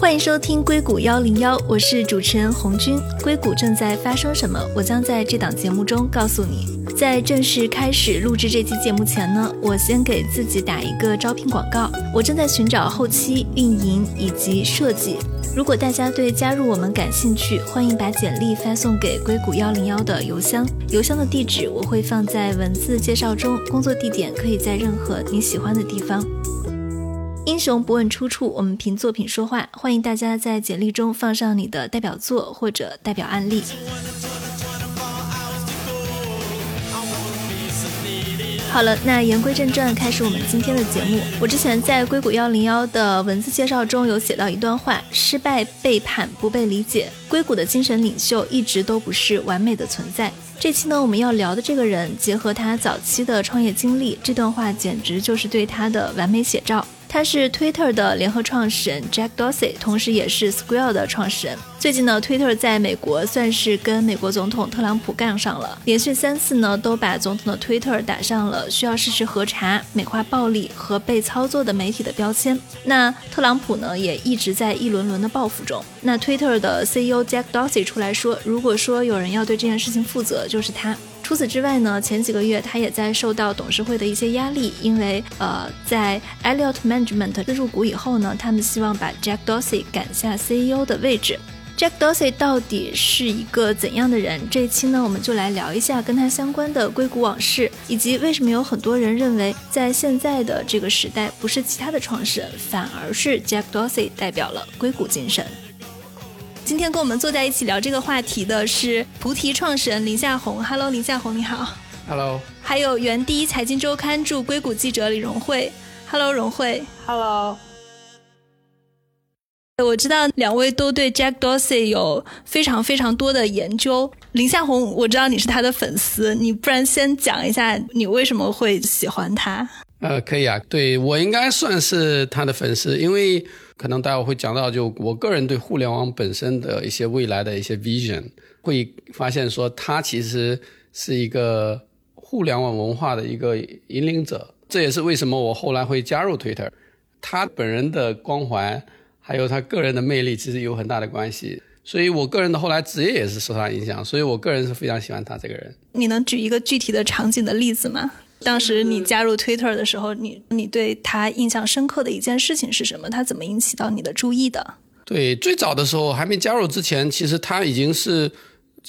欢迎收听硅谷幺零幺，我是主持人红军。硅谷正在发生什么？我将在这档节目中告诉你。在正式开始录制这期节目前呢，我先给自己打一个招聘广告。我正在寻找后期、运营以及设计。如果大家对加入我们感兴趣，欢迎把简历发送给硅谷幺零幺的邮箱。邮箱的地址我会放在文字介绍中，工作地点可以在任何你喜欢的地方。英雄不问出处，我们凭作品说话。欢迎大家在简历中放上你的代表作或者代表案例。好了，那言归正传，开始我们今天的节目。我之前在硅谷幺零幺的文字介绍中有写到一段话：失败、背叛、不被理解，硅谷的精神领袖一直都不是完美的存在。这期呢，我们要聊的这个人，结合他早期的创业经历，这段话简直就是对他的完美写照。他是 Twitter 的联合创始人 Jack Dorsey，同时也是 Square 的创始人。最近呢，Twitter 在美国算是跟美国总统特朗普杠上了，连续三次呢都把总统的 Twitter 打上了需要事实核查、美化暴力和被操作的媒体的标签。那特朗普呢也一直在一轮轮的报复中。那 Twitter 的 CEO Jack Dorsey 出来说，如果说有人要对这件事情负责，就是他。除此之外呢，前几个月他也在受到董事会的一些压力，因为呃，在 Elliott Management 入股以后呢，他们希望把 Jack Dorsey 赶下 CEO 的位置。Jack Dorsey 到底是一个怎样的人？这一期呢，我们就来聊一下跟他相关的硅谷往事，以及为什么有很多人认为在现在的这个时代，不是其他的创始人，反而是 Jack Dorsey 代表了硅谷精神。今天跟我们坐在一起聊这个话题的是菩提创始人林夏红。Hello，林夏红，你好。Hello。还有原第一财经周刊驻硅谷记者李荣慧。Hello，荣慧。Hello。我知道两位都对 Jack Dorsey 有非常非常多的研究。林夏红，我知道你是他的粉丝，你不然先讲一下你为什么会喜欢他？呃，可以啊。对我应该算是他的粉丝，因为。可能待会会讲到，就我个人对互联网本身的一些未来的一些 vision，会发现说他其实是一个互联网文化的一个引领者。这也是为什么我后来会加入 Twitter。他本人的光环，还有他个人的魅力，其实有很大的关系。所以我个人的后来职业也是受他影响，所以我个人是非常喜欢他这个人。你能举一个具体的场景的例子吗？当时你加入 Twitter 的时候，你你对他印象深刻的一件事情是什么？他怎么引起到你的注意的？对，最早的时候还没加入之前，其实他已经是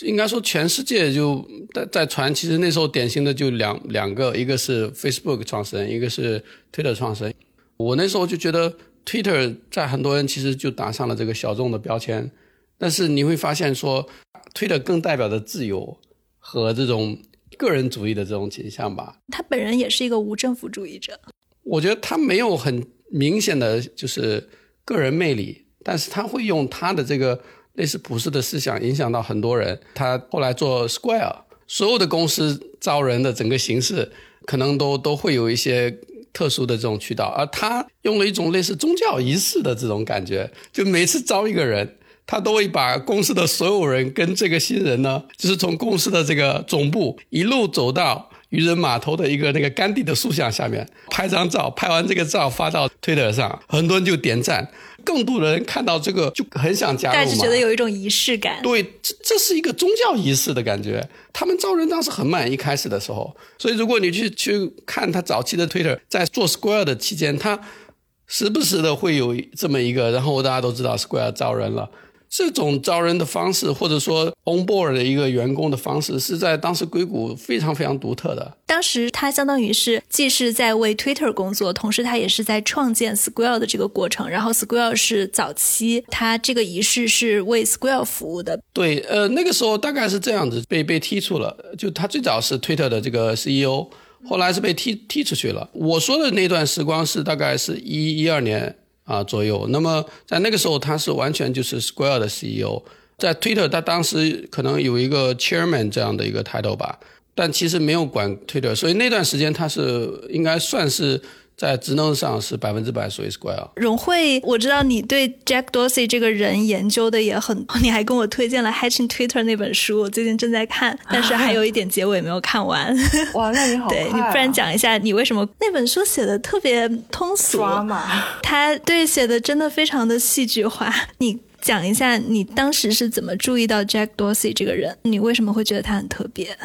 应该说全世界就在在传。其实那时候典型的就两两个，一个是 Facebook 创始人，一个是 Twitter 创始人。我那时候就觉得 Twitter 在很多人其实就打上了这个小众的标签，但是你会发现说 Twitter 更代表着自由和这种。个人主义的这种倾向吧，他本人也是一个无政府主义者。我觉得他没有很明显的就是个人魅力，但是他会用他的这个类似普世的思想影响到很多人。他后来做 Square，所有的公司招人的整个形式可能都都会有一些特殊的这种渠道，而他用了一种类似宗教仪式的这种感觉，就每次招一个人。他都会把公司的所有人跟这个新人呢，就是从公司的这个总部一路走到渔人码头的一个那个甘地的塑像下面拍张照，拍完这个照发到推特上，很多人就点赞，更多的人看到这个就很想加入嘛。但是觉得有一种仪式感。对，这这是一个宗教仪式的感觉。他们招人当时很满意开始的时候，所以如果你去去看他早期的 Twitter，，在做 Square 的期间，他时不时的会有这么一个，然后大家都知道 Square 招人了。这种招人的方式，或者说 on board 的一个员工的方式，是在当时硅谷非常非常独特的。当时他相当于是既是在为 Twitter 工作，同时他也是在创建 Square 的这个过程。然后 Square 是早期，他这个仪式是为 Square 服务的。对，呃，那个时候大概是这样子，被被踢出了。就他最早是 Twitter 的这个 CEO，后来是被踢踢出去了。我说的那段时光是大概是一一二年。啊，左右。那么在那个时候，他是完全就是 Square 的 CEO，在 Twitter，他当时可能有一个 Chairman 这样的一个 title 吧，但其实没有管 Twitter，所以那段时间他是应该算是在职能上是百分之百属于 Square。荣慧，我知道你对 Jack Dorsey 这个人研究的也很，你还跟我推荐了《Hatching Twitter》那本书，我最近正在看，但是还有一点结尾没有看完。哇，那你好、啊，对你不然讲一下你为什么那本书写的特别通俗？他对写的真的非常的戏剧化。你讲一下你当时是怎么注意到 Jack Dorsey 这个人？你为什么会觉得他很特别？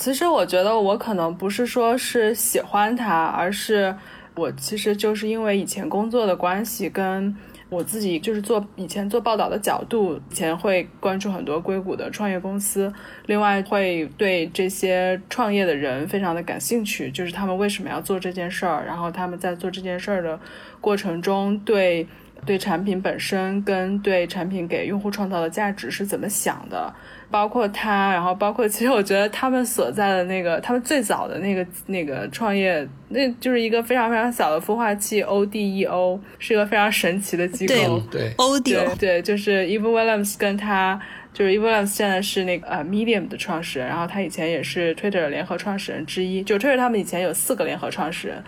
其实我觉得我可能不是说是喜欢他，而是。我其实就是因为以前工作的关系，跟我自己就是做以前做报道的角度，以前会关注很多硅谷的创业公司，另外会对这些创业的人非常的感兴趣，就是他们为什么要做这件事儿，然后他们在做这件事儿的过程中，对对产品本身跟对产品给用户创造的价值是怎么想的。包括他，然后包括其实我觉得他们所在的那个，他们最早的那个那个创业，那就是一个非常非常小的孵化器 ODEO，是一个非常神奇的机构。对，ODEO，对，就是 Evan Williams 跟他，就是 Evan Williams 现在是那个呃 Medium 的创始人，然后他以前也是 Twitter 联合创始人之一。就 Twitter 他们以前有四个联合创始人，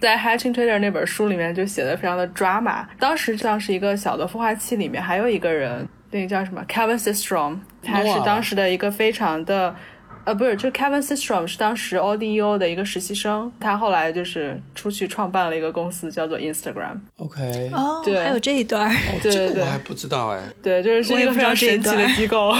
在 Hatching Twitter 那本书里面就写的非常的抓马。当时像是一个小的孵化器里面还有一个人。那个叫什么？Kevin Systrom，他是当时的一个非常的，呃，不是，就 Kevin Systrom 是当时 ODEO 的一个实习生，他后来就是出去创办了一个公司，叫做 Instagram。OK，哦，对，还有这一段，对这个我还不知道哎。对，就是是一个非常神奇的机构。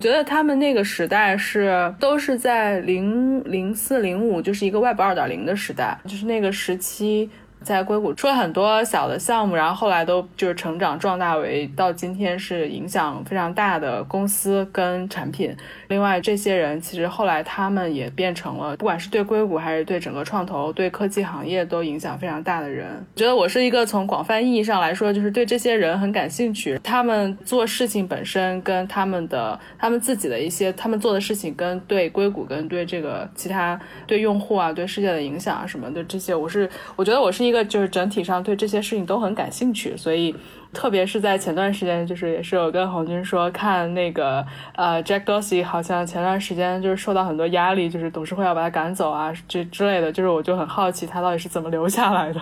觉得他们那个时代是都是在零零四零五，就是一个 Web 二点零的时代，就是那个时期。在硅谷出了很多小的项目，然后后来都就是成长壮大为到今天是影响非常大的公司跟产品。另外，这些人其实后来他们也变成了，不管是对硅谷还是对整个创投、对科技行业都影响非常大的人。觉得我是一个从广泛意义上来说，就是对这些人很感兴趣。他们做事情本身跟他们的他们自己的一些他们做的事情，跟对硅谷跟对这个其他对用户啊、对世界的影响啊什么的这些，我是我觉得我是一个。个就是整体上对这些事情都很感兴趣，所以特别是在前段时间，就是也是有跟红军说看那个呃 Jack Dorsey 好像前段时间就是受到很多压力，就是董事会要把他赶走啊这之类的，就是我就很好奇他到底是怎么留下来的。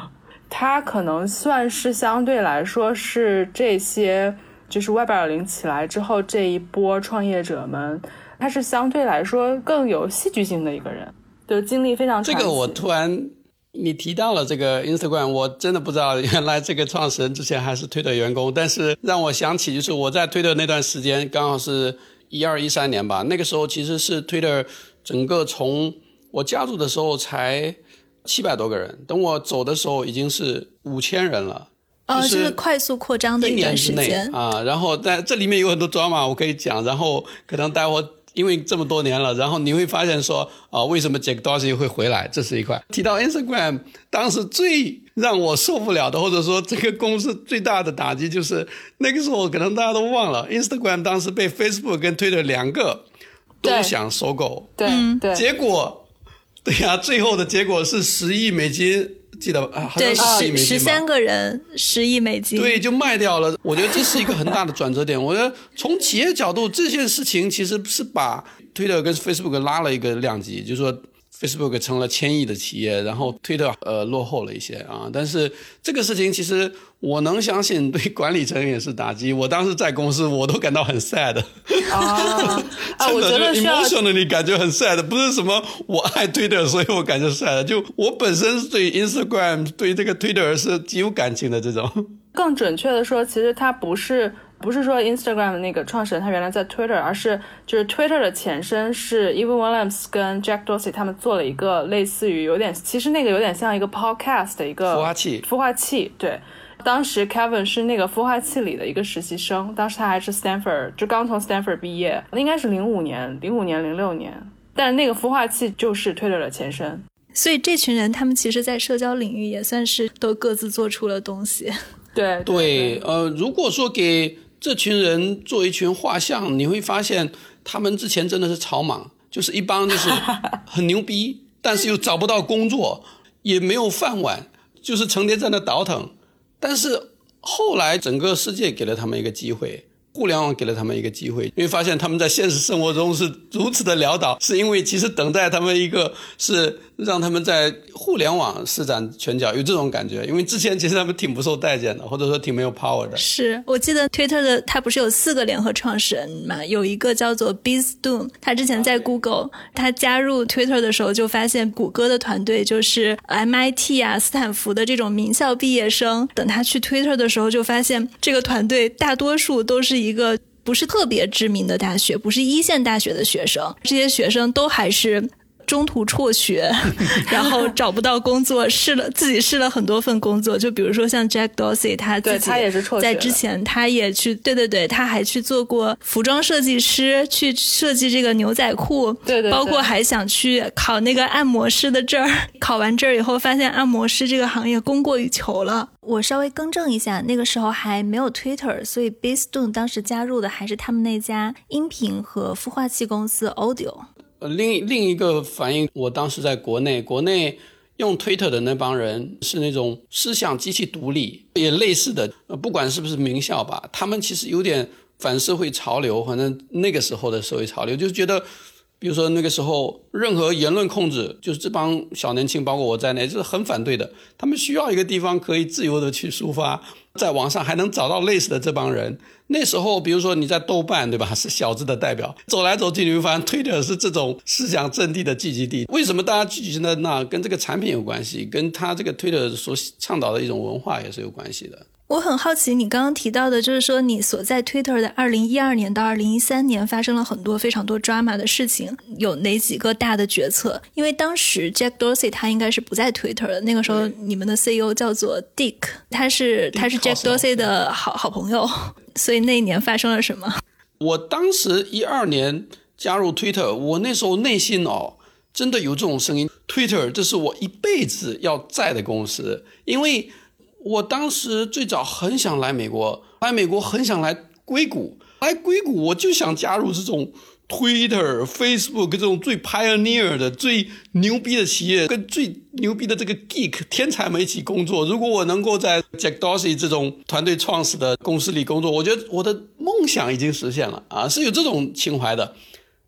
他可能算是相对来说是这些就是 Web 二零起来之后这一波创业者们，他是相对来说更有戏剧性的一个人，就经历非常这个我突然。你提到了这个 Instagram，我真的不知道原来这个创始人之前还是推特员工，但是让我想起就是我在推特那段时间，刚好是一二一三年吧，那个时候其实是推特整个从我加入的时候才七百多个人，等我走的时候已经是五千人了。哦，就是快速扩张的一段时间啊。然后在这里面有很多抓马，我可以讲，然后可能待会。因为这么多年了，然后你会发现说啊，为什么 Jack Dorsey 会回来？这是一块。提到 Instagram，当时最让我受不了的，或者说这个公司最大的打击，就是那个时候可能大家都忘了，Instagram 当时被 Facebook 跟 Twitter 两个都想收购，对对，结果对呀，最后的结果是十亿美金。记得啊，好像是十十三个人，十亿美金，对，就卖掉了。我觉得这是一个很大的转折点。我觉得从企业角度，这件事情其实是把 Twitter 跟 Facebook 拉了一个量级，就是说。Facebook 成了千亿的企业，然后推特呃落后了一些啊，但是这个事情其实我能相信对管理层也是打击。我当时在公司我都感到很 sad 啊，真的就 emotionally 感觉很 sad，不是什么我爱 Twitter 所以我感觉 sad，就我本身对 Instagram 对这个 Twitter 是极有感情的这种。更准确的说，其实它不是。不是说 Instagram 的那个创始人他原来在 Twitter，而是就是 Twitter 的前身是 Evan Williams 跟 Jack Dorsey 他们做了一个类似于有点，其实那个有点像一个 podcast 的一个孵化器。孵化器对，当时 Kevin 是那个孵化器里的一个实习生，当时他还是 Stanford，就刚从 Stanford 毕业，应该是零五年、零五年、零六年。但是那个孵化器就是 Twitter 的前身。所以这群人他们其实，在社交领域也算是都各自做出了东西。对对，呃，如果说给这群人做一群画像，你会发现他们之前真的是草莽，就是一帮就是 很牛逼，但是又找不到工作，也没有饭碗，就是成天在那倒腾。但是后来整个世界给了他们一个机会，互联网给了他们一个机会，你会发现他们在现实生活中是如此的潦倒，是因为其实等待他们一个是让他们在互联网施展拳脚，有这种感觉。因为之前其实他们挺不受待见的，或者说挺没有 power 的。是我记得 Twitter 的他不是有四个联合创始人嘛？有一个叫做 Biz Doom，他之前在 Google，他加入 Twitter 的时候就发现谷歌的团队就是 MIT 啊、斯坦福的这种名校毕业生。等他去 Twitter 的时候，就发现这个团队大多数都是一个。不是特别知名的大学，不是一线大学的学生，这些学生都还是。中途辍学，然后找不到工作，试了自己试了很多份工作，就比如说像 Jack Dorsey，他自己在之前他也去，对对对，他还去做过服装设计师，去设计这个牛仔裤，对对，包括还想去考那个按摩师的证儿，考完证儿以后发现按摩师这个行业供过于求了。我稍微更正一下，那个时候还没有 Twitter，所以 b s t o n e 当时加入的还是他们那家音频和孵化器公司 Audio。另另一个反应，我当时在国内，国内用推特的那帮人是那种思想极其独立，也类似的，不管是不是名校吧，他们其实有点反社会潮流，反正那个时候的社会潮流，就觉得，比如说那个时候任何言论控制，就是这帮小年轻，包括我在内，就是很反对的。他们需要一个地方可以自由的去抒发。在网上还能找到类似的这帮人。那时候，比如说你在豆瓣，对吧？是小资的代表。走来走去，你会发现推特是这种思想阵地的聚集地。为什么大家聚集在那？跟这个产品有关系，跟他这个推特所倡导的一种文化也是有关系的。我很好奇，你刚刚提到的，就是说你所在 Twitter 的二零一二年到二零一三年发生了很多非常多 drama 的事情，有哪几个大的决策？因为当时 Jack Dorsey 他应该是不在 Twitter 的，那个时候你们的 CEO 叫做 Dick，他是他是 Jack Dorsey 的好好朋友，所以那一年发生了什么？我当时一二年加入 Twitter，我那时候内心哦，真的有这种声音，Twitter 这是我一辈子要在的公司，因为。我当时最早很想来美国，来美国很想来硅谷，来硅谷我就想加入这种 Twitter、Facebook 这种最 pioneer 的、最牛逼的企业，跟最牛逼的这个 geek 天才们一起工作。如果我能够在 Jack Dorsey 这种团队创始的公司里工作，我觉得我的梦想已经实现了啊，是有这种情怀的。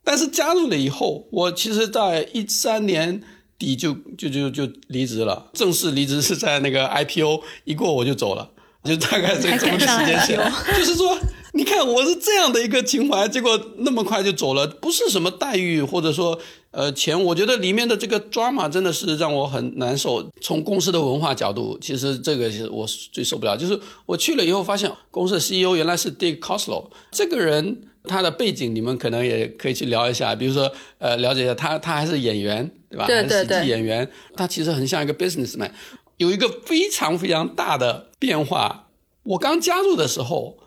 但是加入了以后，我其实在一三年。底就就就就离职了，正式离职是在那个 IPO 一过我就走了，就大概这这么个时间线。就是说，你看我是这样的一个情怀，结果那么快就走了，不是什么待遇或者说呃钱，我觉得里面的这个 drama 真的是让我很难受。从公司的文化角度，其实这个是我最受不了。就是我去了以后发现，公司的 CEO 原来是 Dick Costolo 这个人。他的背景你们可能也可以去聊一下，比如说，呃，了解一下他，他还是演员，对吧？对对对，演员，他其实很像一个 businessman。有一个非常非常大的变化，我刚加入的时候，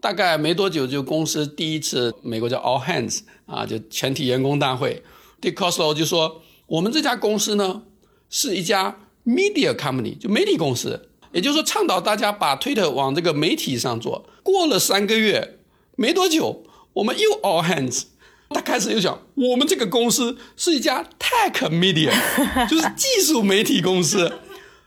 大概没多久就公司第一次美国叫 All Hands 啊，就全体员工大会，Dick Costolo 就说，我们这家公司呢是一家 media company，就媒体公司，也就是说倡导大家把 Twitter 往这个媒体上做。过了三个月，没多久。我们又 all hands，他开始又想，我们这个公司是一家 tech media，就是技术媒体公司。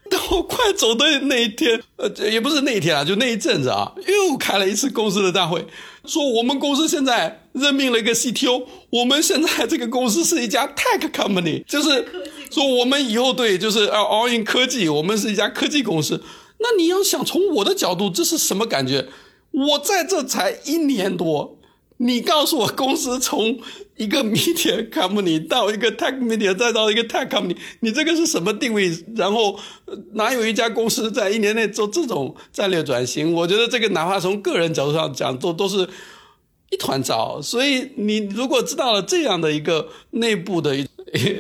等我快走的那一天，呃，也不是那一天啊，就那一阵子啊，又开了一次公司的大会，说我们公司现在任命了一个 CTO，我们现在这个公司是一家 tech company，就是说我们以后对，就是 all in 科技，我们是一家科技公司。那你要想从我的角度，这是什么感觉？我在这才一年多。你告诉我，公司从一个 media company 到一个 tech media，再到一个 tech company，你这个是什么定位？然后哪有一家公司在一年内做这种战略转型？我觉得这个哪怕从个人角度上讲，都都是一团糟。所以你如果知道了这样的一个内部的一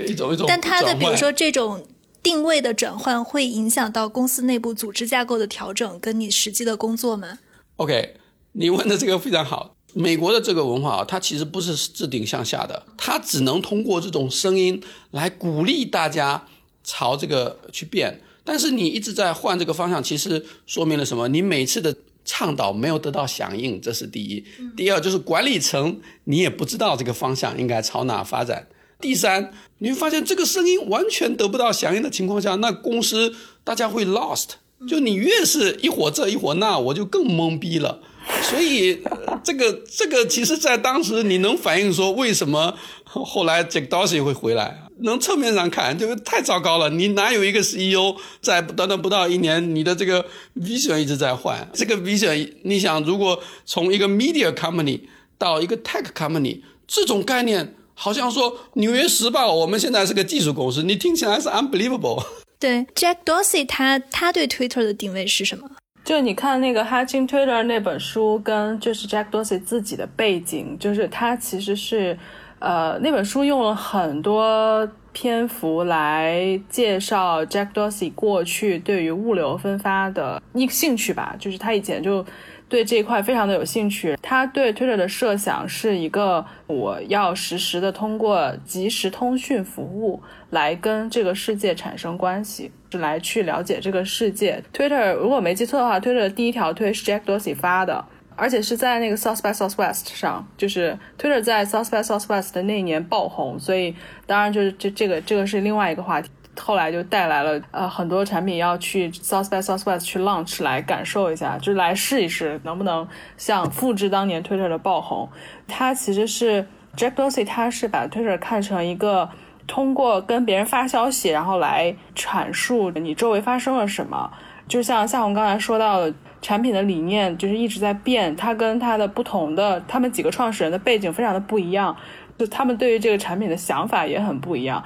一种一种，但他的比如说这种定位的转换，会影响到公司内部组织架构的调整，跟你实际的工作吗？OK，你问的这个非常好。美国的这个文化啊，它其实不是自顶向下的，它只能通过这种声音来鼓励大家朝这个去变。但是你一直在换这个方向，其实说明了什么？你每次的倡导没有得到响应，这是第一。第二就是管理层你也不知道这个方向应该朝哪发展。第三，你会发现这个声音完全得不到响应的情况下，那公司大家会 lost。就你越是一会这一会那，我就更懵逼了。所以，这个这个，其实，在当时，你能反映说，为什么 后来 Jack Dorsey 会回来，能侧面上看，就是太糟糕了。你哪有一个 CEO 在短短不到一年，你的这个 vision 一直在换？这个 vision，你想，如果从一个 media company 到一个 tech company，这种概念，好像说《纽约时报》我们现在是个技术公司，你听起来是 unbelievable。对，Jack Dorsey 他他对 Twitter 的定位是什么？就你看那个《Hatching Twitter》那本书，跟就是 Jack Dorsey 自己的背景，就是他其实是，呃，那本书用了很多篇幅来介绍 Jack Dorsey 过去对于物流分发的一兴趣吧，就是他以前就。对这一块非常的有兴趣，他对 Twitter 的设想是一个，我要实时的通过即时通讯服务来跟这个世界产生关系，是来去了解这个世界。Twitter 如果没记错的话，Twitter 的第一条推是 Jack Dorsey 发的，而且是在那个 South by Southwest 上，就是 Twitter 在 South by Southwest 的那一年爆红，所以当然就是这这个这个是另外一个话题。后来就带来了呃很多产品要去 South by Southwest 去 launch 来感受一下，就是来试一试能不能像复制当年 Twitter 的爆红。它其实是 Jack Dorsey，他是把 Twitter 看成一个通过跟别人发消息，然后来阐述你周围发生了什么。就像夏红刚才说到的，产品的理念就是一直在变，它跟它的不同的他们几个创始人的背景非常的不一样，就他们对于这个产品的想法也很不一样。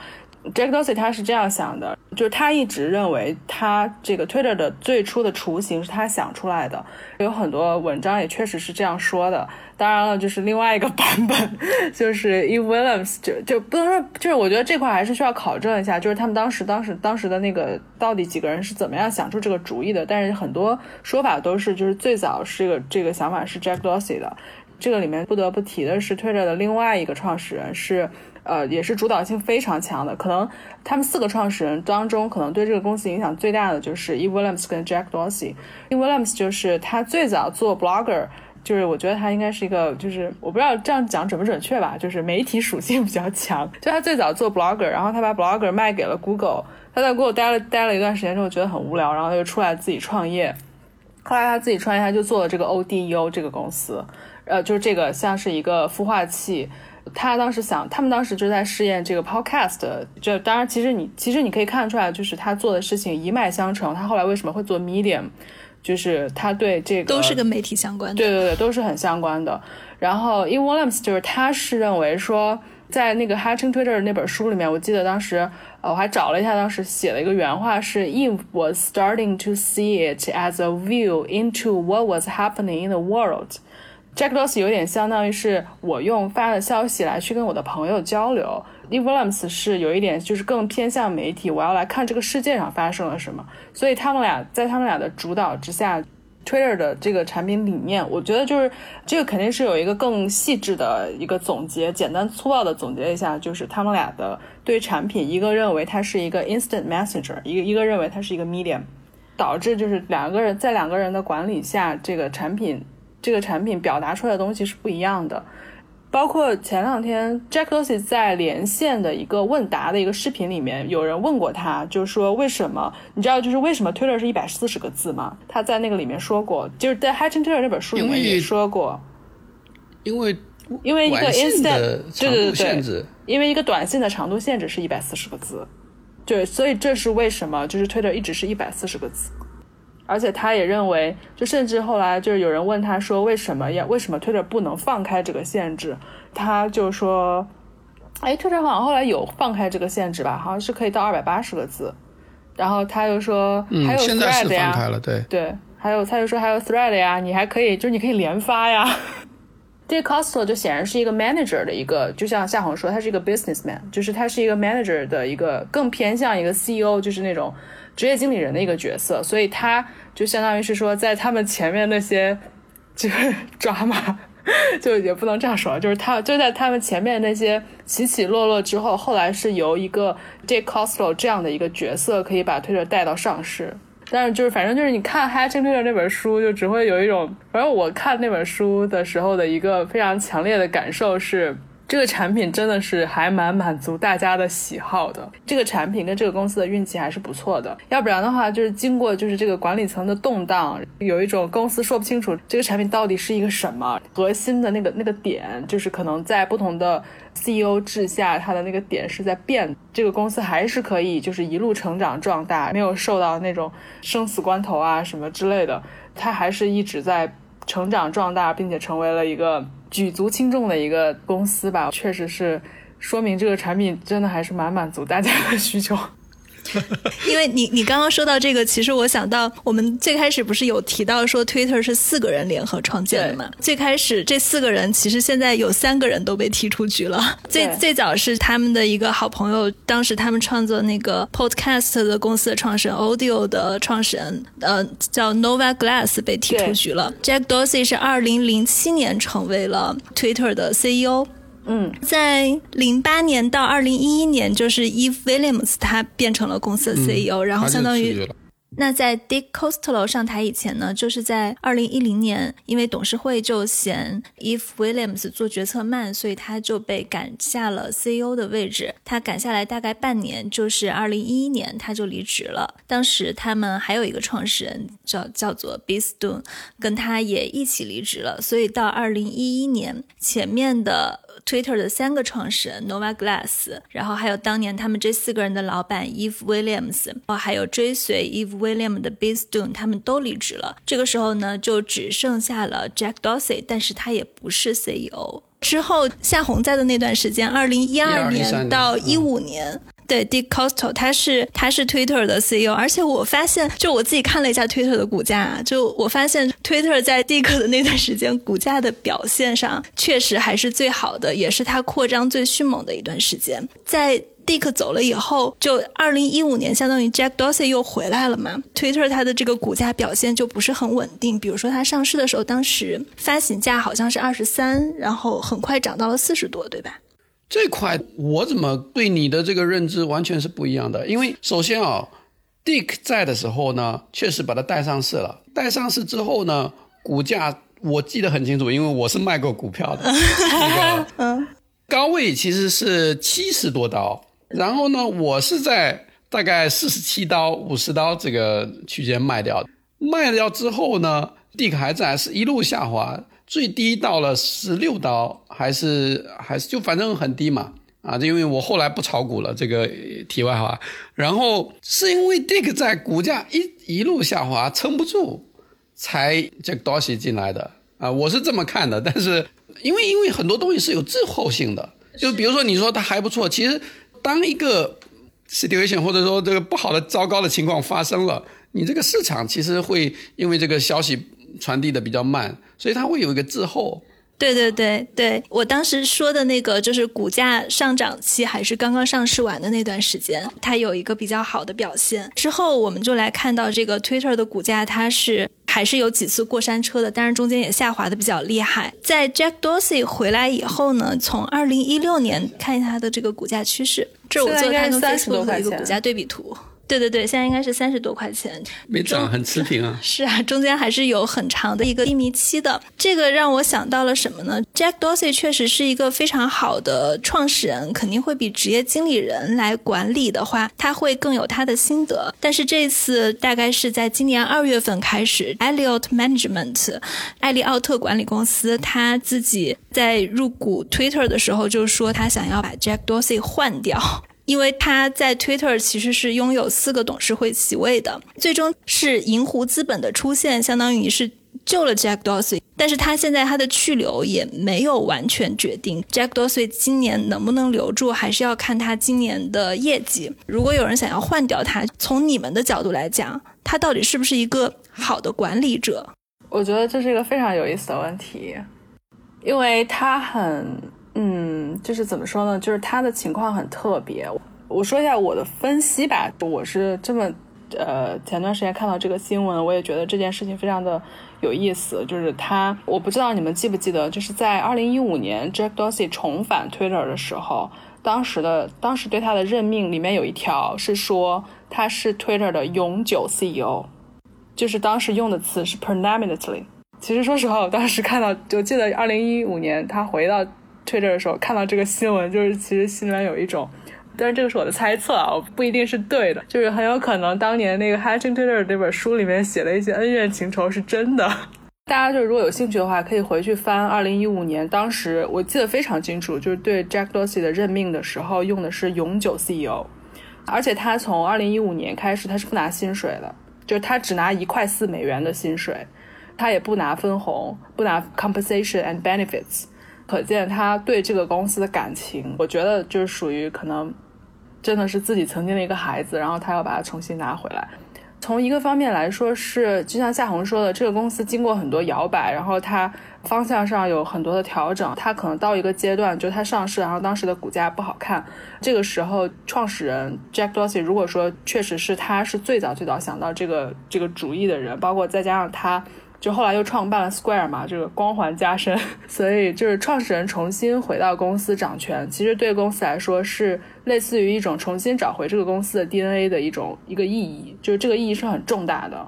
Jack Dorsey 他是这样想的，就是他一直认为他这个 Twitter 的最初的雏形是他想出来的，有很多文章也确实是这样说的。当然了，就是另外一个 版本，就是 E Williams 就就不能说，就是我觉得这块还是需要考证一下，就是他们当时当时当时的那个到底几个人是怎么样想出这个主意的。但是很多说法都是，就是最早是个这个想法是 Jack Dorsey 的。这个里面不得不提的是 Twitter 的另外一个创始人是。呃，也是主导性非常强的。可能他们四个创始人当中，可能对这个公司影响最大的就是 E Williams 跟 Jack Dorsey。E Williams 就是他最早做 blogger，就是我觉得他应该是一个，就是我不知道这样讲准不准确吧，就是媒体属性比较强。就他最早做 blogger，然后他把 blogger 卖给了 Google。他在 Google 待了待了一段时间之后，觉得很无聊，然后他就出来自己创业。后来他自己创业，他就做了这个 ODU 这个公司，呃，就是这个像是一个孵化器。他当时想，他们当时就在试验这个 podcast，就当然，其实你其实你可以看出来，就是他做的事情一脉相承。他后来为什么会做 medium，就是他对这个都是跟媒体相关的，对对对，都是很相关的。然后 i n Williams 就是他是认为说，在那个 Hatching Twitter 那本书里面，我记得当时呃我还找了一下，当时写了一个原话是 Eve was starting to see it as a view into what was happening in the world。Jack Dorsey 有点相当于是我用发的消息来去跟我的朋友交流 e v e l a m s 是有一点就是更偏向媒体，我要来看这个世界上发生了什么。所以他们俩在他们俩的主导之下，Twitter 的这个产品理念，我觉得就是这个肯定是有一个更细致的一个总结，简单粗暴的总结一下，就是他们俩的对产品，一个认为它是一个 instant messenger，一个一个认为它是一个 medium，导致就是两个人在两个人的管理下，这个产品。这个产品表达出来的东西是不一样的，包括前两天 Jack Dorsey 在连线的一个问答的一个视频里面，有人问过他，就是说为什么你知道就是为什么 Twitter 是一百四十个字吗？他在那个里面说过，就是在《Hatching Twitter》那本书里面也说过，因为因为一个 instant 对对对对，因为一个短信的长度限制是一百四十个字，对，所以这是为什么就是 Twitter 一直是一百四十个字。而且他也认为，就甚至后来就是有人问他说，为什么要为什么 Twitter 不能放开这个限制？他就说，哎，Twitter 好像后来有放开这个限制吧，好像是可以到二百八十个字。然后他又说，还有 Thread 呀，对对，还有他又说还有 Thread 呀，你还可以，就是你可以连发呀。这 Costo 就显然是一个 manager 的一个，就像夏红说，他是一个 businessman，就是他是一个 manager 的一个更偏向一个 CEO，就是那种职业经理人的一个角色，所以他。就相当于是说，在他们前面那些就是 抓马，就也不能这样说，就是他就在他们前面那些起起落落之后，后来是由一个 Jake Costello 这样的一个角色可以把推特带到上市。但是就是反正就是你看《Hatching Twitter》那本书，就只会有一种，反正我看那本书的时候的一个非常强烈的感受是这个产品真的是还蛮满足大家的喜好的。这个产品跟这个公司的运气还是不错的，要不然的话，就是经过就是这个管理层的动荡，有一种公司说不清楚这个产品到底是一个什么核心的那个那个点，就是可能在不同的 CEO 治下，它的那个点是在变。这个公司还是可以就是一路成长壮大，没有受到那种生死关头啊什么之类的，它还是一直在。成长壮大，并且成为了一个举足轻重的一个公司吧，确实是说明这个产品真的还是蛮满足大家的需求。因为你你刚刚说到这个，其实我想到我们最开始不是有提到说 Twitter 是四个人联合创建的嘛？最开始这四个人其实现在有三个人都被踢出局了。最最早是他们的一个好朋友，当时他们创作那个 Podcast 的公司的创始人 Audio 的创始人，呃，叫 Nova Glass 被踢出局了。Jack Dorsey 是二零零七年成为了 Twitter 的 CEO。嗯，在零八年到二零一一年，就是 Eve Williams 他变成了公司的 CEO，然后相当于那在 Dick Costolo 上台以前呢，就是在二零一零年，因为董事会就嫌 Eve Williams 做决策慢，所以他就被赶下了 CEO 的位置。他赶下来大概半年，就是二零一一年他就离职了。当时他们还有一个创始人叫叫做 b i s t o n 跟他也一起离职了。所以到二零一一年前面的。Twitter 的三个创始人 Nova Glass，然后还有当年他们这四个人的老板 Eve Williams，然后还有追随 Eve Williams 的 b i s t o n 他们都离职了。这个时候呢，就只剩下了 Jack Dorsey，但是他也不是 CEO。之后夏红在的那段时间，二零一二年到一五年。对，Dick Costo，他是他是 Twitter 的 CEO，而且我发现，就我自己看了一下 Twitter 的股价，就我发现 Twitter 在 Dick 的那段时间股价的表现上，确实还是最好的，也是它扩张最迅猛的一段时间。在 Dick 走了以后，就二零一五年，相当于 Jack Dorsey 又回来了嘛，Twitter 它的这个股价表现就不是很稳定。比如说它上市的时候，当时发行价好像是二十三，然后很快涨到了四十多，对吧？这块我怎么对你的这个认知完全是不一样的？因为首先啊，Dick 在的时候呢，确实把它带上市了。带上市之后呢，股价我记得很清楚，因为我是卖过股票的。那个高位其实是七十多刀，然后呢，我是在大概四十七刀、五十刀这个区间卖掉。卖掉之后呢，Dick 还在，是一路下滑。最低到了十六刀，还是还是就反正很低嘛啊！因为我后来不炒股了，这个题外话。然后是因为 Dick 在股价一一路下滑撑不住，才这个 Dorsey 进来的啊！我是这么看的。但是因为因为很多东西是有滞后性的，就比如说你说它还不错，其实当一个 situation 或者说这个不好的糟糕的情况发生了，你这个市场其实会因为这个消息。传递的比较慢，所以它会有一个滞后。对对对对，我当时说的那个就是股价上涨期还是刚刚上市完的那段时间，它有一个比较好的表现。之后我们就来看到这个 Twitter 的股价，它是还是有几次过山车的，但是中间也下滑的比较厉害。在 Jack Dorsey 回来以后呢，从二零一六年看一下它的这个股价趋势，这是我做它跟 Facebook 的一个股价对比图。对对对，现在应该是三十多块钱，没涨，很持平啊。是啊，中间还是有很长的一个低迷期的。这个让我想到了什么呢？Jack Dorsey 确实是一个非常好的创始人，肯定会比职业经理人来管理的话，他会更有他的心得。但是这次大概是在今年二月份开始，Elliott Management，艾利奥特管理公司，他自己在入股 Twitter 的时候就说他想要把 Jack Dorsey 换掉。因为他在 Twitter 其实是拥有四个董事会席位的，最终是银湖资本的出现，相当于是救了 Jack Dorsey。但是他现在他的去留也没有完全决定，Jack Dorsey 今年能不能留住，还是要看他今年的业绩。如果有人想要换掉他，从你们的角度来讲，他到底是不是一个好的管理者？我觉得这是一个非常有意思的问题，因为他很。嗯，就是怎么说呢？就是他的情况很特别。我说一下我的分析吧。我是这么，呃，前段时间看到这个新闻，我也觉得这件事情非常的有意思。就是他，我不知道你们记不记得，就是在二零一五年 Jack Dorsey 重返 Twitter 的时候，当时的当时对他的任命里面有一条是说他是 Twitter 的永久 CEO，就是当时用的词是 permanently。其实说实话，我当时看到，就记得二零一五年他回到。Twitter 的时候看到这个新闻，就是其实心里面有一种，但是这个是我的猜测啊，不一定是对的，就是很有可能当年那个 Hatching Twitter 那本书里面写的一些恩怨情仇是真的。大家就如果有兴趣的话，可以回去翻二零一五年，当时我记得非常清楚，就是对 Jack Dorsey 的任命的时候用的是永久 CEO，而且他从二零一五年开始他是不拿薪水的，就是他只拿一块四美元的薪水，他也不拿分红，不拿 compensation and benefits，可见他对这个公司的感情，我觉得就是属于可能真的是自己曾经的一个孩子，然后他要把它重新拿回来。从一个方面来说，是就像夏红说的，这个公司经过很多摇摆，然后它方向上有很多的调整，它可能到一个阶段，就它上市，然后当时的股价不好看，这个时候创始人 Jack Dorsey 如果说确实是他是最早最早想到这个这个主意的人，包括再加上他。就后来又创办了 Square 嘛，这个光环加深，所以就是创始人重新回到公司掌权，其实对公司来说是类似于一种重新找回这个公司的 DNA 的一种一个意义，就是这个意义是很重大的。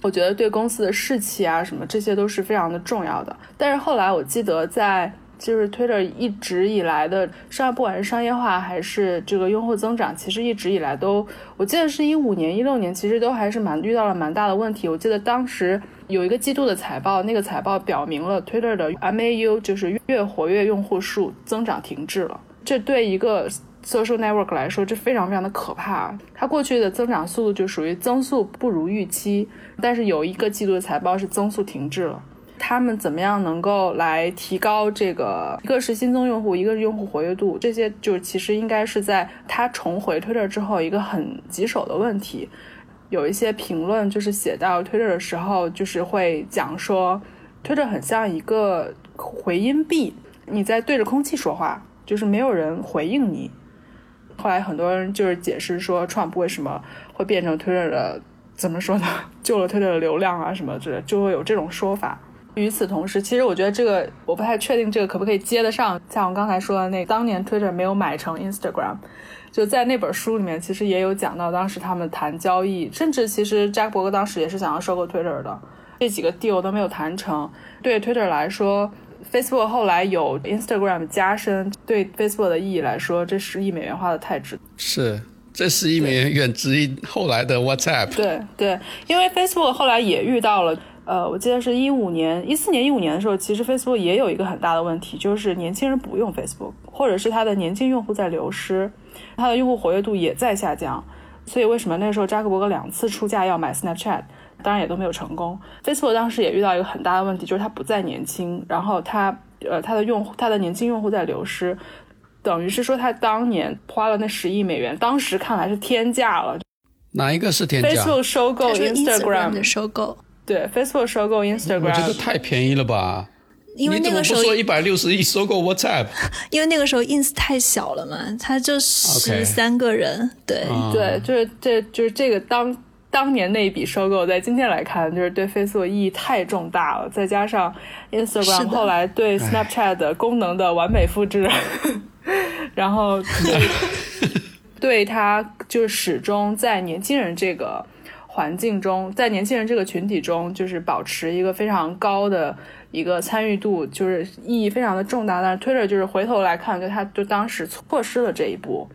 我觉得对公司的士气啊什么这些都是非常的重要的。但是后来我记得在。就是 Twitter 一直以来的商，不管是商业化还是这个用户增长，其实一直以来都，我记得是一五年、一六年，其实都还是蛮遇到了蛮大的问题。我记得当时有一个季度的财报，那个财报表明了 Twitter 的 MAU 就是月活跃用户数增长停滞了。这对一个 social network 来说，这非常非常的可怕。它过去的增长速度就属于增速不如预期，但是有一个季度的财报是增速停滞了。他们怎么样能够来提高这个？一个是新增用户，一个是用户活跃度，这些就其实应该是在他重回 Twitter 之后一个很棘手的问题。有一些评论就是写到 Twitter 的时候，就是会讲说，Twitter 很像一个回音壁，你在对着空气说话，就是没有人回应你。后来很多人就是解释说，Trump 为什么会变成 Twitter 的，怎么说呢？救了 Twitter 的流量啊什么之类，就会有这种说法。与此同时，其实我觉得这个我不太确定，这个可不可以接得上？像我刚才说的那，当年 Twitter 没有买成 Instagram，就在那本书里面，其实也有讲到，当时他们谈交易，甚至其实扎克伯格当时也是想要收购 Twitter 的，这几个 deal 都没有谈成。对 Twitter 来说，Facebook 后来有 Instagram 加深，对 Facebook 的意义来说，这十亿美元花的太值。是，这十亿美元远值于后来的 WhatsApp。对对，因为 Facebook 后来也遇到了。呃，我记得是一五年、一四年、一五年的时候，其实 Facebook 也有一个很大的问题，就是年轻人不用 Facebook，或者是它的年轻用户在流失，它的用户活跃度也在下降。所以为什么那个时候扎克伯格两次出价要买 Snapchat，当然也都没有成功。Facebook 当时也遇到一个很大的问题，就是它不再年轻，然后它呃它的用户它的年轻用户在流失，等于是说它当年花了那十亿美元，当时看来是天价了。哪一个是天价？Facebook 收购 Instagram 的收购。对，Facebook 收购 Instagram，我觉得太便宜了吧？因为那个时候说一百六十亿收购 WhatsApp，因为那个时候 Ins 太小了嘛，它就十三个人，对对，就是这就是这个当当年那一笔收购，在今天来看，就是对 Facebook 意义太重大了。再加上 Instagram 后来对 Snapchat 的功能的完美复制，然后对 它就是始终在年轻人这个。环境中，在年轻人这个群体中，就是保持一个非常高的一个参与度，就是意义非常的重大。但是 Twitter 就是回头来看，就他就当时错失了这一步。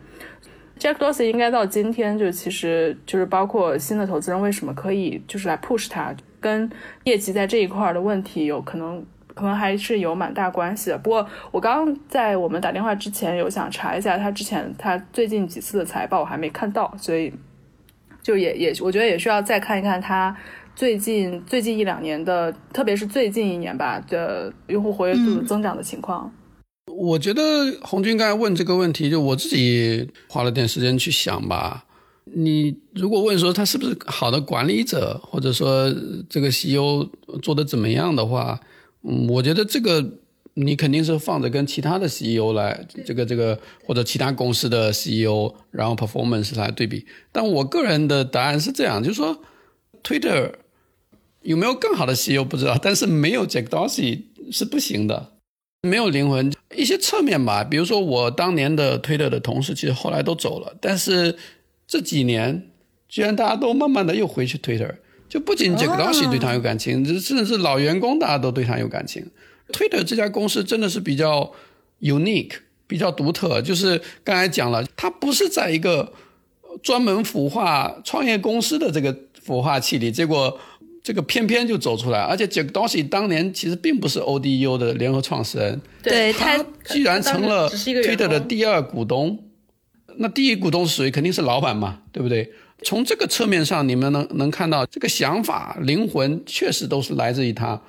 Jack Dorsey 应该到今天，就其实就是包括新的投资人为什么可以就是来 push 他，跟业绩在这一块的问题有可能可能还是有蛮大关系的。不过我刚刚在我们打电话之前有想查一下他之前他最近几次的财报，我还没看到，所以。就也也，我觉得也需要再看一看它最近最近一两年的，特别是最近一年吧的用户活跃度增长的情况。我觉得红军刚才问这个问题，就我自己花了点时间去想吧。你如果问说他是不是好的管理者，或者说这个 CEO 做的怎么样的话，嗯，我觉得这个。你肯定是放着跟其他的 CEO 来，这个这个或者其他公司的 CEO，然后 performance 来对比。但我个人的答案是这样，就是说，Twitter 有没有更好的 CEO 不知道，但是没有 Jack Dorsey 是不行的，没有灵魂。一些侧面吧，比如说我当年的 Twitter 的同事，其实后来都走了，但是这几年居然大家都慢慢的又回去 Twitter，就不仅 Jack Dorsey 对他有感情，甚至是老员工大家都对他有感情。Twitter 这家公司真的是比较 unique，比较独特。就是刚才讲了，它不是在一个专门孵化创业公司的这个孵化器里，结果这个偏偏就走出来。而且 Jack Dorsey 当年其实并不是 ODU 的联合创始人，对他居然成了 Twitter 的第二股东。那第一股东是谁？肯定是老板嘛，对不对？从这个侧面上，你们能能看到这个想法灵魂确实都是来自于他。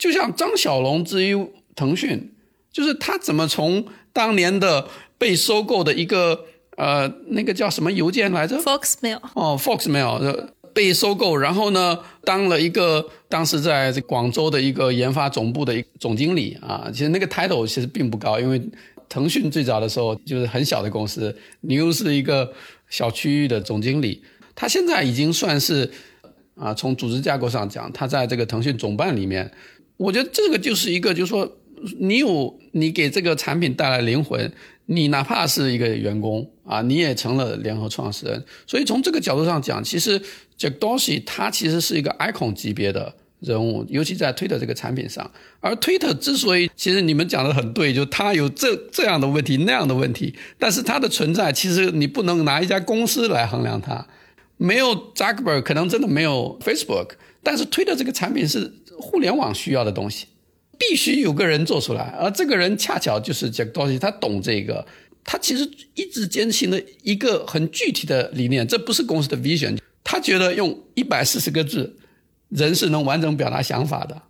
就像张小龙之于腾讯，就是他怎么从当年的被收购的一个呃那个叫什么邮件来着？Foxmail 哦，Foxmail 被收购，然后呢当了一个当时在广州的一个研发总部的一总经理啊。其实那个 title 其实并不高，因为腾讯最早的时候就是很小的公司，你又是一个小区域的总经理。他现在已经算是啊，从组织架构上讲，他在这个腾讯总办里面。我觉得这个就是一个，就是说，你有你给这个产品带来灵魂，你哪怕是一个员工啊，你也成了联合创始人。所以从这个角度上讲，其实 Jack Dorsey 他其实是一个 icon 级别的人物，尤其在推特这个产品上。而推特之所以，其实你们讲的很对，就他有这这样的问题那样的问题，但是它的存在，其实你不能拿一家公司来衡量它。没有 Zuckerberg，可能真的没有 Facebook，但是推特这个产品是。互联网需要的东西，必须有个人做出来，而这个人恰巧就是 Jack Dorsey，他懂这个，他其实一直坚信的一个很具体的理念，这不是公司的 vision，他觉得用一百四十个字，人是能完整表达想法的。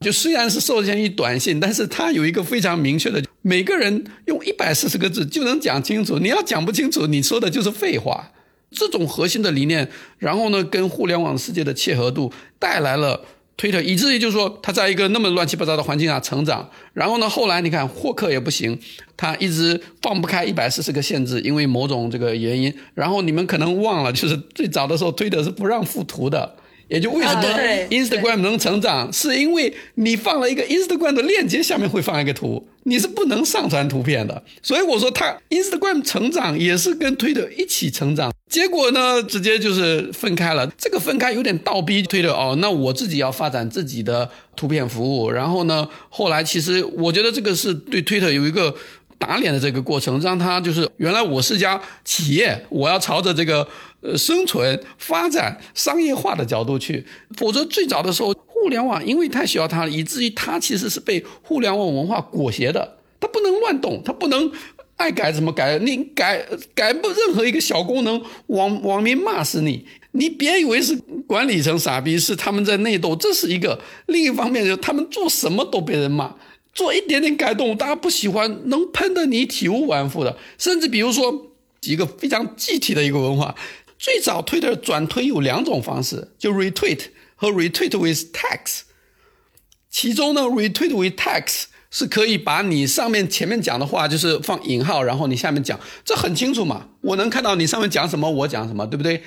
就虽然是受限于短信，但是他有一个非常明确的，每个人用一百四十个字就能讲清楚，你要讲不清楚，你说的就是废话。这种核心的理念，然后呢，跟互联网世界的切合度带来了。推特，以至于就是说，他在一个那么乱七八糟的环境下成长，然后呢，后来你看霍克也不行，他一直放不开一百四十个限制，因为某种这个原因。然后你们可能忘了，就是最早的时候，推特是不让附图的。也就为什么 Instagram 能成长，是因为你放了一个 Instagram 的链接，下面会放一个图，你是不能上传图片的。所以我说，它 Instagram 成长也是跟推特一起成长。结果呢，直接就是分开了。这个分开有点倒逼推特哦，那我自己要发展自己的图片服务。然后呢，后来其实我觉得这个是对推特有一个。打脸的这个过程，让他就是原来我是家企业，我要朝着这个呃生存、发展、商业化的角度去。否则最早的时候，互联网因为太需要它了，以至于它其实是被互联网文化裹挟的。它不能乱动，它不能爱改怎么改，你改改不任何一个小功能，网网民骂死你。你别以为是管理层傻逼，是他们在内斗，这是一个。另一方面，就他们做什么都被人骂。做一点点改动，大家不喜欢，能喷得你体无完肤的。甚至比如说，一个非常具体的一个文化，最早推的转推有两种方式，就 retweet 和 retweet with tags。其中呢，retweet with tags 是可以把你上面前面讲的话，就是放引号，然后你下面讲，这很清楚嘛，我能看到你上面讲什么，我讲什么，对不对？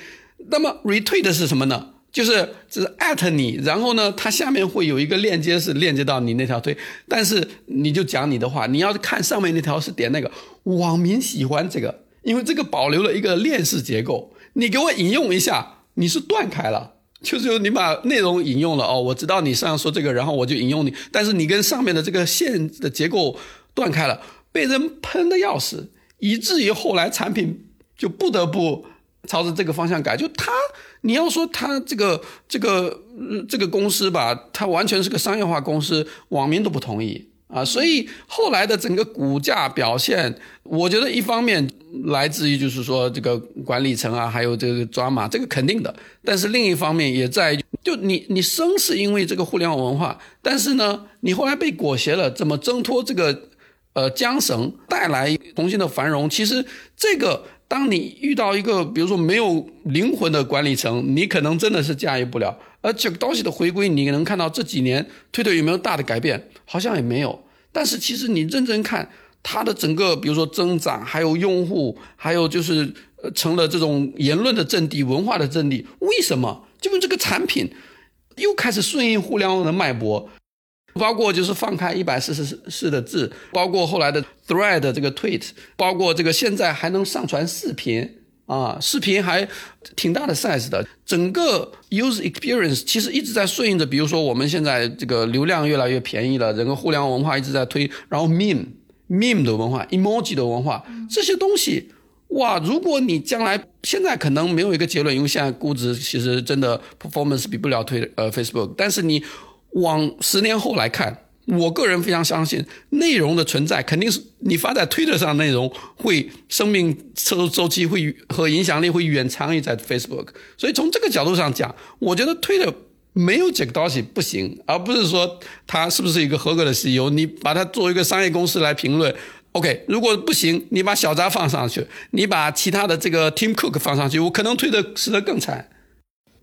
那么 retweet 是什么呢？就是只是艾特你，然后呢，它下面会有一个链接是链接到你那条推，但是你就讲你的话，你要看上面那条是点那个，网民喜欢这个，因为这个保留了一个链式结构。你给我引用一下，你是断开了，就是你把内容引用了哦，我知道你上说这个，然后我就引用你，但是你跟上面的这个线的结构断开了，被人喷的要死，以至于后来产品就不得不朝着这个方向改，就他。你要说他这个这个这个公司吧，它完全是个商业化公司，网民都不同意啊。所以后来的整个股价表现，我觉得一方面来自于就是说这个管理层啊，还有这个抓马，这个肯定的。但是另一方面也在，就你你生是因为这个互联网文化，但是呢，你后来被裹挟了，怎么挣脱这个呃缰绳，带来重新的繁荣？其实这个。当你遇到一个比如说没有灵魂的管理层，你可能真的是驾驭不了。而这个东西的回归，你能看到这几年推特有没有大的改变？好像也没有。但是其实你认真看它的整个，比如说增长，还有用户，还有就是成了这种言论的阵地、文化的阵地。为什么？就因为这个产品又开始顺应互联网的脉搏。包括就是放开一百四十四的字，包括后来的 Thread 这个 Tweet，包括这个现在还能上传视频啊，视频还挺大的 size 的。整个 User Experience 其实一直在顺应着，比如说我们现在这个流量越来越便宜了，整个互联网文化一直在推，然后 Meme meme 的文化、emoji 的文化这些东西，哇！如果你将来现在可能没有一个结论，因为现在估值其实真的 performance 比不了推呃 Facebook，但是你往十年后来看。我个人非常相信，内容的存在肯定是你发在 Twitter 上内容会生命周周期会和影响力会远长于在 Facebook。所以从这个角度上讲，我觉得 Twitter 没有 Jack Dorsey 不行，而不是说他是不是一个合格的 CEO。你把它作为一个商业公司来评论，OK，如果不行，你把小扎放上去，你把其他的这个 Tim Cook 放上去，我可能推的死得更惨。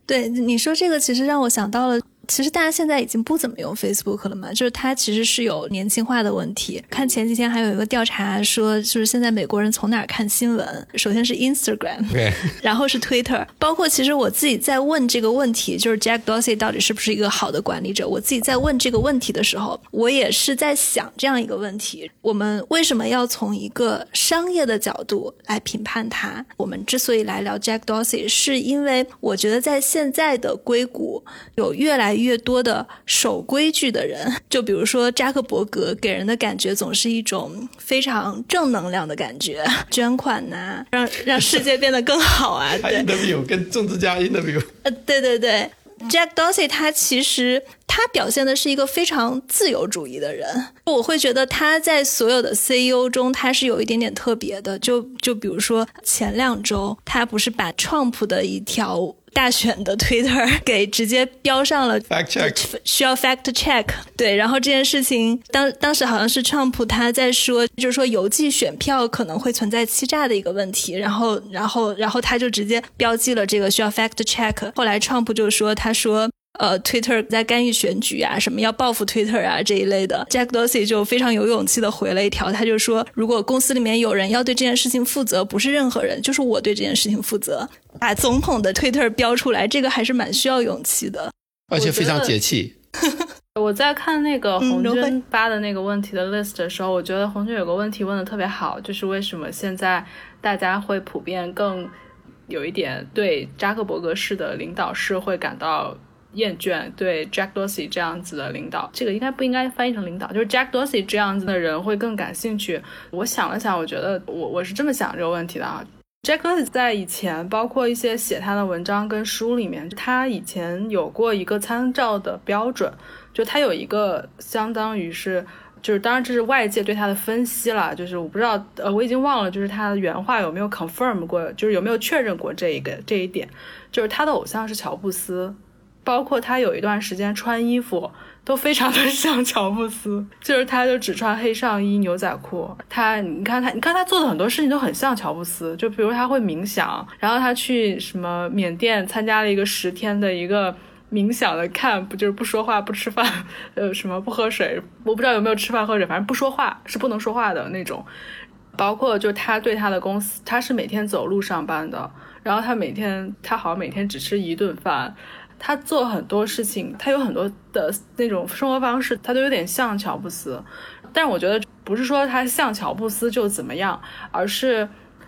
对你说这个，其实让我想到了。其实大家现在已经不怎么用 Facebook 了嘛，就是它其实是有年轻化的问题。看前几天还有一个调查说，就是现在美国人从哪儿看新闻？首先是 Instagram，然后是 Twitter。包括其实我自己在问这个问题，就是 Jack Dorsey 到底是不是一个好的管理者？我自己在问这个问题的时候，我也是在想这样一个问题：我们为什么要从一个商业的角度来评判他？我们之所以来聊 Jack Dorsey，是因为我觉得在现在的硅谷有越来越多的守规矩的人，就比如说扎克伯格，给人的感觉总是一种非常正能量的感觉，捐款呐，让让世界变得更好啊。对，interview 跟政治家 interview。呃，对对对，Jack Dorsey 他其实他表现的是一个非常自由主义的人，我会觉得他在所有的 CEO 中，他是有一点点特别的。就就比如说前两周，他不是把 Trump 的一条。大选的 Twitter 给直接标上了 fact check，需要 fact check。对，然后这件事情当当时好像是 Trump 他在说，就是说邮寄选票可能会存在欺诈的一个问题，然后然后然后他就直接标记了这个需要 fact check。后来 Trump 就说，他说。呃，Twitter 在干预选举啊，什么要报复 Twitter 啊这一类的，Jack Dorsey 就非常有勇气的回了一条，他就说，如果公司里面有人要对这件事情负责，不是任何人，就是我对这件事情负责，把总统的 Twitter 标出来，这个还是蛮需要勇气的，而且非常解气。我在看那个红军发的那个问题的 list 的时候，我觉得红军有个问题问的特别好，就是为什么现在大家会普遍更有一点对扎克伯格式的领导是会感到。厌倦对 Jack Dorsey 这样子的领导，这个应该不应该翻译成领导，就是 Jack Dorsey 这样子的人会更感兴趣。我想了想，我觉得我我是这么想这个问题的啊。Jack 在以前，包括一些写他的文章跟书里面，他以前有过一个参照的标准，就他有一个相当于是，就是当然这是外界对他的分析了，就是我不知道，呃，我已经忘了，就是他的原话有没有 confirm 过，就是有没有确认过这一个这一点，就是他的偶像是乔布斯。包括他有一段时间穿衣服都非常的 像乔布斯，就是他就只穿黑上衣牛仔裤。他你看他，你看他做的很多事情都很像乔布斯，就比如他会冥想，然后他去什么缅甸参加了一个十天的一个冥想的 camp，就是不说话不吃饭，呃什么不喝水，我不知道有没有吃饭喝水，反正不说话是不能说话的那种。包括就他对他的公司，他是每天走路上班的，然后他每天他好像每天只吃一顿饭。他做很多事情，他有很多的那种生活方式，他都有点像乔布斯。但是我觉得不是说他像乔布斯就怎么样，而是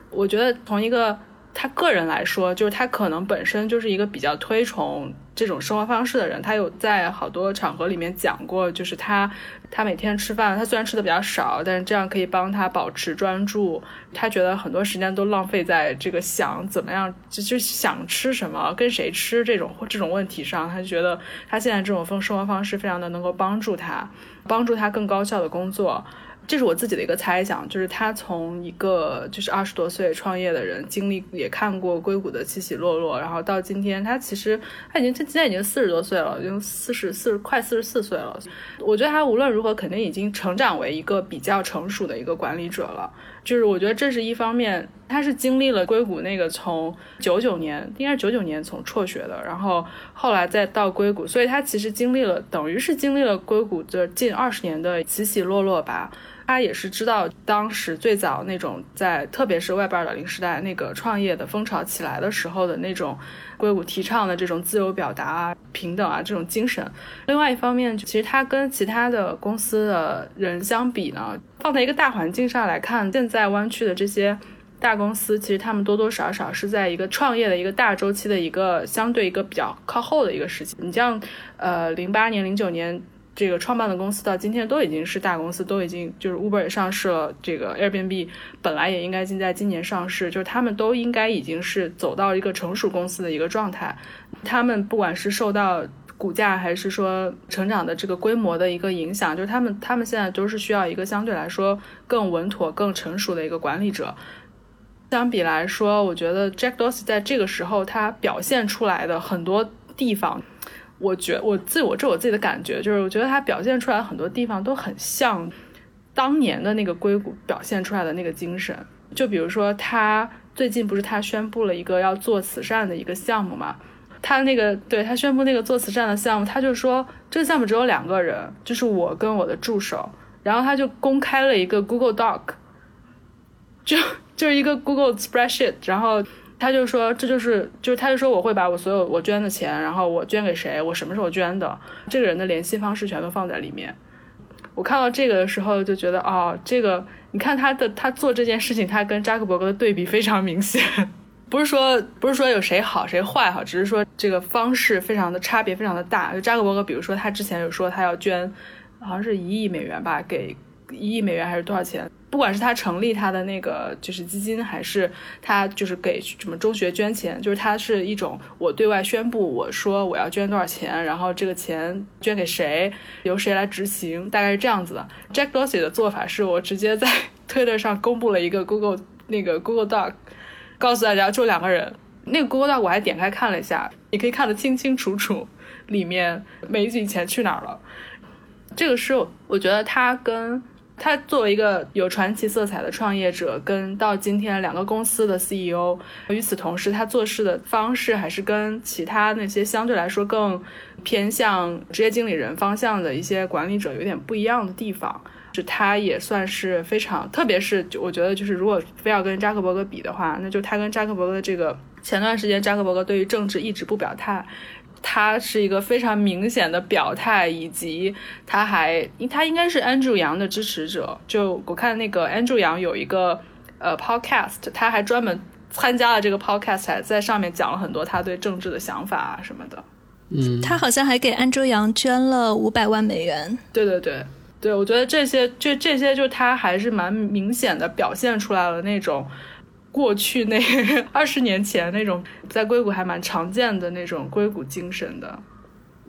我觉得从一个。他个人来说，就是他可能本身就是一个比较推崇这种生活方式的人。他有在好多场合里面讲过，就是他他每天吃饭，他虽然吃的比较少，但是这样可以帮他保持专注。他觉得很多时间都浪费在这个想怎么样，就就想吃什么、跟谁吃这种这种问题上。他就觉得他现在这种风生活方式非常的能够帮助他，帮助他更高效的工作。这是我自己的一个猜想，就是他从一个就是二十多岁创业的人，经历也看过硅谷的起起落落，然后到今天，他其实他已经他现在已经四十多岁了，已经四十四快四十四岁了。我觉得他无论如何肯定已经成长为一个比较成熟的一个管理者了。就是我觉得这是一方面，他是经历了硅谷那个从九九年，应该是九九年从辍学的，然后后来再到硅谷，所以他其实经历了等于是经历了硅谷的近二十年的起起落落吧。他也是知道当时最早那种在，特别是 Web 二点零时代那个创业的风潮起来的时候的那种硅谷提倡的这种自由表达啊、平等啊这种精神。另外一方面，其实他跟其他的公司的人相比呢，放在一个大环境上来看，现在湾区的这些大公司，其实他们多多少少是在一个创业的一个大周期的一个相对一个比较靠后的一个时期。你像呃零八年、零九年。这个创办的公司到今天都已经是大公司，都已经就是 Uber 也上市了，这个 Airbnb 本来也应该在今年上市，就是他们都应该已经是走到一个成熟公司的一个状态。他们不管是受到股价还是说成长的这个规模的一个影响，就是他们他们现在都是需要一个相对来说更稳妥、更成熟的一个管理者。相比来说，我觉得 Jack Dorsey 在这个时候他表现出来的很多地方。我觉我自我这我自己的感觉就是，我觉得他表现出来很多地方都很像当年的那个硅谷表现出来的那个精神。就比如说，他最近不是他宣布了一个要做慈善的一个项目嘛？他那个对他宣布那个做慈善的项目，他就说这个项目只有两个人，就是我跟我的助手。然后他就公开了一个 Google Doc，就就是一个 Google Spreadsheet，然后。他就说，这就是，就是他就说，我会把我所有我捐的钱，然后我捐给谁，我什么时候捐的，这个人的联系方式全都放在里面。我看到这个的时候就觉得，哦，这个你看他的他做这件事情，他跟扎克伯格的对比非常明显。不是说不是说有谁好谁坏哈，只是说这个方式非常的差别非常的大。就扎克伯格，比如说他之前有说他要捐，好像是一亿美元吧，给一亿美元还是多少钱？不管是他成立他的那个就是基金，还是他就是给什么中学捐钱，就是他是一种我对外宣布，我说我要捐多少钱，然后这个钱捐给谁，由谁来执行，大概是这样子的。Jack Dorsey 的做法是我直接在 Twitter 上公布了一个 Google 那个 Google Doc，告诉大家就两个人。那个 Google Doc 我还点开看了一下，你可以看得清清楚楚，里面每一笔钱去哪儿了。这个是我觉得他跟。他作为一个有传奇色彩的创业者，跟到今天两个公司的 CEO，与此同时，他做事的方式还是跟其他那些相对来说更偏向职业经理人方向的一些管理者有点不一样的地方。就他也算是非常，特别是就我觉得，就是如果非要跟扎克伯格比的话，那就他跟扎克伯格的这个前段时间，扎克伯格对于政治一直不表态。他是一个非常明显的表态，以及他还他应该是 Andrew 杨的支持者。就我看那个 Andrew 杨有一个呃 podcast，他还专门参加了这个 podcast，在上面讲了很多他对政治的想法啊什么的。嗯，他好像还给 Andrew 杨捐了五百万美元。对对对对，我觉得这些就这些就他还是蛮明显的表现出来了那种。过去那 二十年前那种在硅谷还蛮常见的那种硅谷精神的。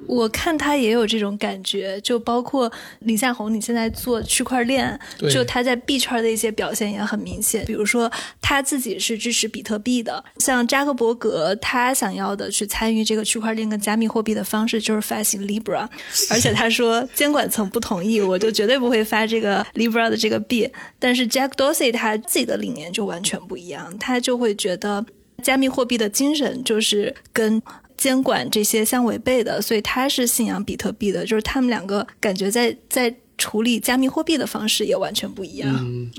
我看他也有这种感觉，就包括李夏红，你现在做区块链，就他在币圈的一些表现也很明显。比如说他自己是支持比特币的，像扎克伯格，他想要的去参与这个区块链跟加密货币的方式就是发行 Libra，而且他说监管层不同意，我就绝对不会发这个 Libra 的这个币。但是 Jack Dorsey 他自己的理念就完全不一样，他就会觉得加密货币的精神就是跟。监管这些相违背的，所以他是信仰比特币的，就是他们两个感觉在在处理加密货币的方式也完全不一样。嗯，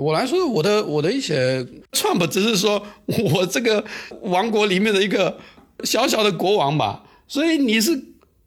我来说，我的我的一些 Trump 只是说我这个王国里面的一个小小的国王吧，所以你是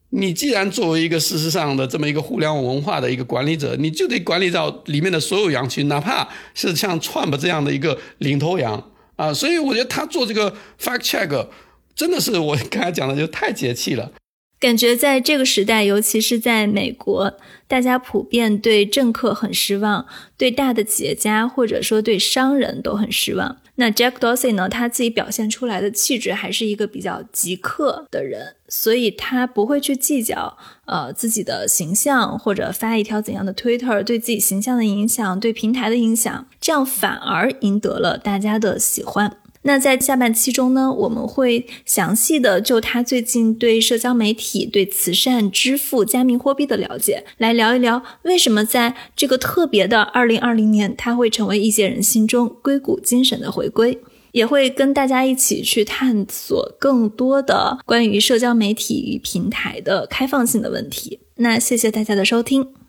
你既然作为一个事实上的这么一个互联网文化的一个管理者，你就得管理到里面的所有羊群，哪怕是像 Trump 这样的一个领头羊啊，所以我觉得他做这个 fact check。真的是我刚才讲的，就太解气了。感觉在这个时代，尤其是在美国，大家普遍对政客很失望，对大的企业家或者说对商人都很失望。那 Jack Dorsey 呢？他自己表现出来的气质还是一个比较极客的人，所以他不会去计较呃自己的形象或者发一条怎样的 Twitter 对自己形象的影响、对平台的影响，这样反而赢得了大家的喜欢。那在下半期中呢，我们会详细的就他最近对社交媒体、对慈善、支付、加密货币的了解，来聊一聊为什么在这个特别的二零二零年，他会成为一些人心中硅谷精神的回归，也会跟大家一起去探索更多的关于社交媒体与平台的开放性的问题。那谢谢大家的收听。